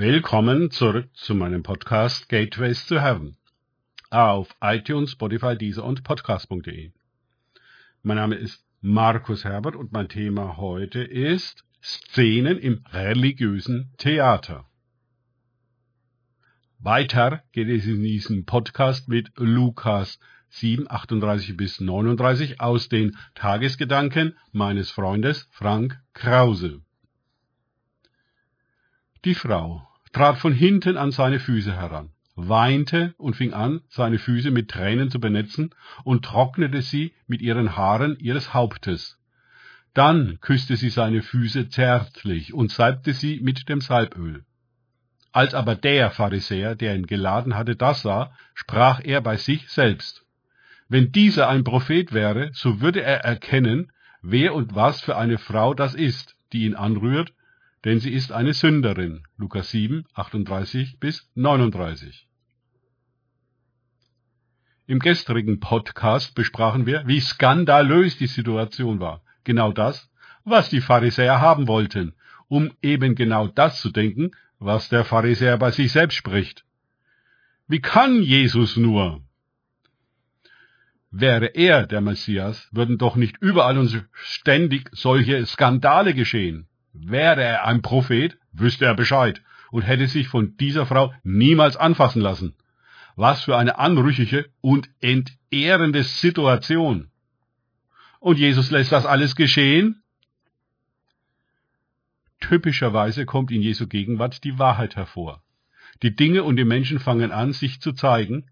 Willkommen zurück zu meinem Podcast Gateways to Heaven auf iTunes, Spotify, Deezer und Podcast.de. Mein Name ist Markus Herbert und mein Thema heute ist Szenen im religiösen Theater. Weiter geht es in diesem Podcast mit Lukas 7, 38 bis 39 aus den Tagesgedanken meines Freundes Frank Krause. Die Frau trat von hinten an seine Füße heran, weinte und fing an, seine Füße mit Tränen zu benetzen und trocknete sie mit ihren Haaren ihres Hauptes. Dann küsste sie seine Füße zärtlich und salbte sie mit dem Salböl. Als aber der Pharisäer, der ihn geladen hatte, das sah, sprach er bei sich selbst. Wenn dieser ein Prophet wäre, so würde er erkennen, wer und was für eine Frau das ist, die ihn anrührt, denn sie ist eine Sünderin. Lukas 7, 38 bis 39. Im gestrigen Podcast besprachen wir, wie skandalös die Situation war. Genau das, was die Pharisäer haben wollten, um eben genau das zu denken, was der Pharisäer bei sich selbst spricht. Wie kann Jesus nur? Wäre er der Messias, würden doch nicht überall und ständig solche Skandale geschehen. Wäre er ein Prophet, wüsste er Bescheid und hätte sich von dieser Frau niemals anfassen lassen. Was für eine anrüchige und entehrende Situation. Und Jesus lässt das alles geschehen? Typischerweise kommt in Jesu Gegenwart die Wahrheit hervor. Die Dinge und die Menschen fangen an, sich zu zeigen,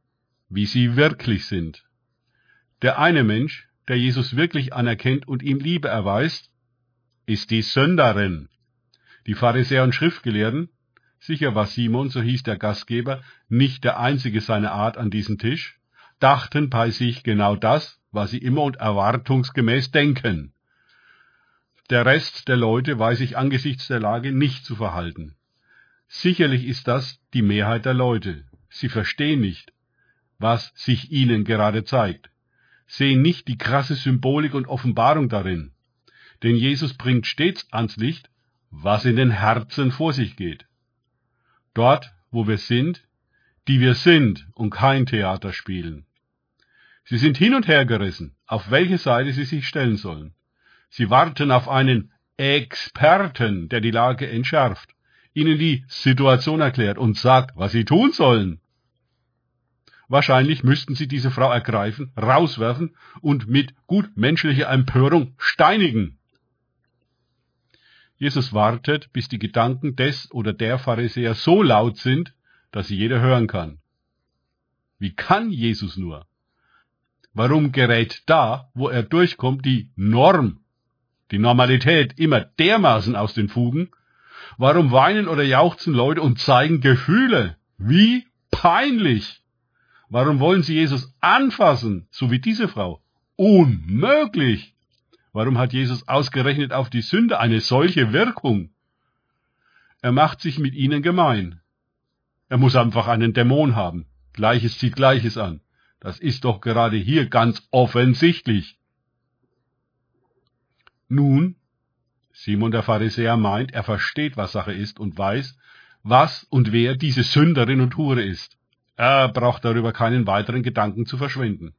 wie sie wirklich sind. Der eine Mensch, der Jesus wirklich anerkennt und ihm Liebe erweist, ist die Sünderin. Die Pharisäer und Schriftgelehrten, sicher war Simon, so hieß der Gastgeber, nicht der einzige seiner Art an diesem Tisch, dachten bei sich genau das, was sie immer und erwartungsgemäß denken. Der Rest der Leute weiß sich angesichts der Lage nicht zu verhalten. Sicherlich ist das die Mehrheit der Leute. Sie verstehen nicht, was sich ihnen gerade zeigt, sehen nicht die krasse Symbolik und Offenbarung darin denn Jesus bringt stets ans Licht, was in den Herzen vor sich geht. Dort, wo wir sind, die wir sind und kein Theater spielen. Sie sind hin und her gerissen, auf welche Seite sie sich stellen sollen. Sie warten auf einen Experten, der die Lage entschärft, ihnen die Situation erklärt und sagt, was sie tun sollen. Wahrscheinlich müssten sie diese Frau ergreifen, rauswerfen und mit gut menschlicher Empörung steinigen. Jesus wartet, bis die Gedanken des oder der Pharisäer so laut sind, dass sie jeder hören kann. Wie kann Jesus nur? Warum gerät da, wo er durchkommt, die Norm, die Normalität immer dermaßen aus den Fugen? Warum weinen oder jauchzen Leute und zeigen Gefühle? Wie peinlich! Warum wollen sie Jesus anfassen, so wie diese Frau? Unmöglich! Warum hat Jesus ausgerechnet auf die Sünde eine solche Wirkung? Er macht sich mit ihnen gemein. Er muss einfach einen Dämon haben. Gleiches zieht Gleiches an. Das ist doch gerade hier ganz offensichtlich. Nun, Simon der Pharisäer meint, er versteht, was Sache ist und weiß, was und wer diese Sünderin und Hure ist. Er braucht darüber keinen weiteren Gedanken zu verschwenden.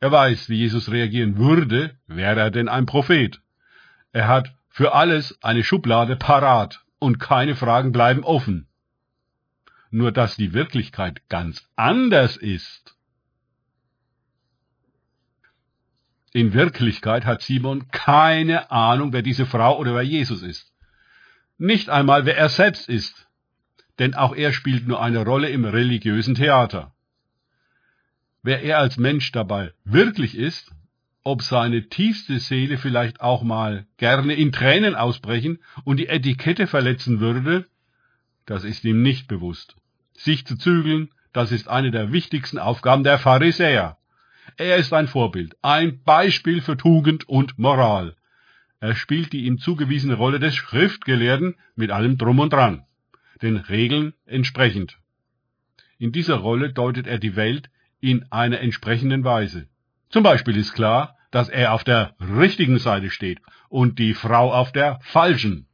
Er weiß, wie Jesus reagieren würde, wäre er denn ein Prophet. Er hat für alles eine Schublade parat und keine Fragen bleiben offen. Nur dass die Wirklichkeit ganz anders ist. In Wirklichkeit hat Simon keine Ahnung, wer diese Frau oder wer Jesus ist. Nicht einmal, wer er selbst ist. Denn auch er spielt nur eine Rolle im religiösen Theater wer er als Mensch dabei wirklich ist, ob seine tiefste Seele vielleicht auch mal gerne in Tränen ausbrechen und die Etikette verletzen würde, das ist ihm nicht bewusst. Sich zu zügeln, das ist eine der wichtigsten Aufgaben der Pharisäer. Er ist ein Vorbild, ein Beispiel für Tugend und Moral. Er spielt die ihm zugewiesene Rolle des Schriftgelehrten mit allem Drum und Dran, den Regeln entsprechend. In dieser Rolle deutet er die Welt in einer entsprechenden Weise. Zum Beispiel ist klar, dass er auf der richtigen Seite steht und die Frau auf der falschen,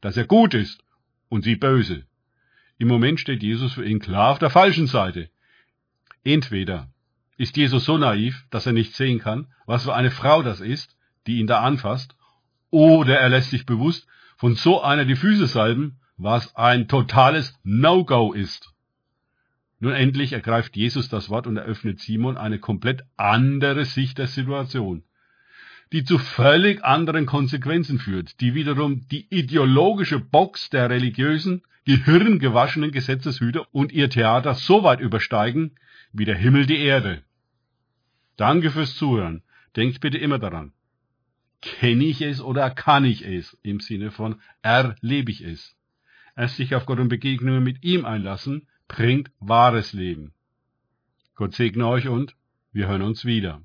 dass er gut ist und sie böse, Im Moment steht Jesus für ihn klar auf der falschen Seite. Entweder ist Jesus so naiv, dass er nicht sehen kann, was für eine Frau das ist, die ihn da anfasst, oder er lässt sich bewusst von so einer die Füße salben, was ein totales No-Go ist. Nun endlich ergreift Jesus das Wort und eröffnet Simon eine komplett andere Sicht der Situation, die zu völlig anderen Konsequenzen führt, die wiederum die ideologische Box der religiösen, gehirngewaschenen Gesetzeshüter und ihr Theater so weit übersteigen, wie der Himmel die Erde. Danke fürs Zuhören. Denkt bitte immer daran. Kenne ich es oder kann ich es? Im Sinne von erlebe ich es. Erst sich auf Gott und Begegnungen mit ihm einlassen, bringt wahres Leben. Gott segne euch und wir hören uns wieder.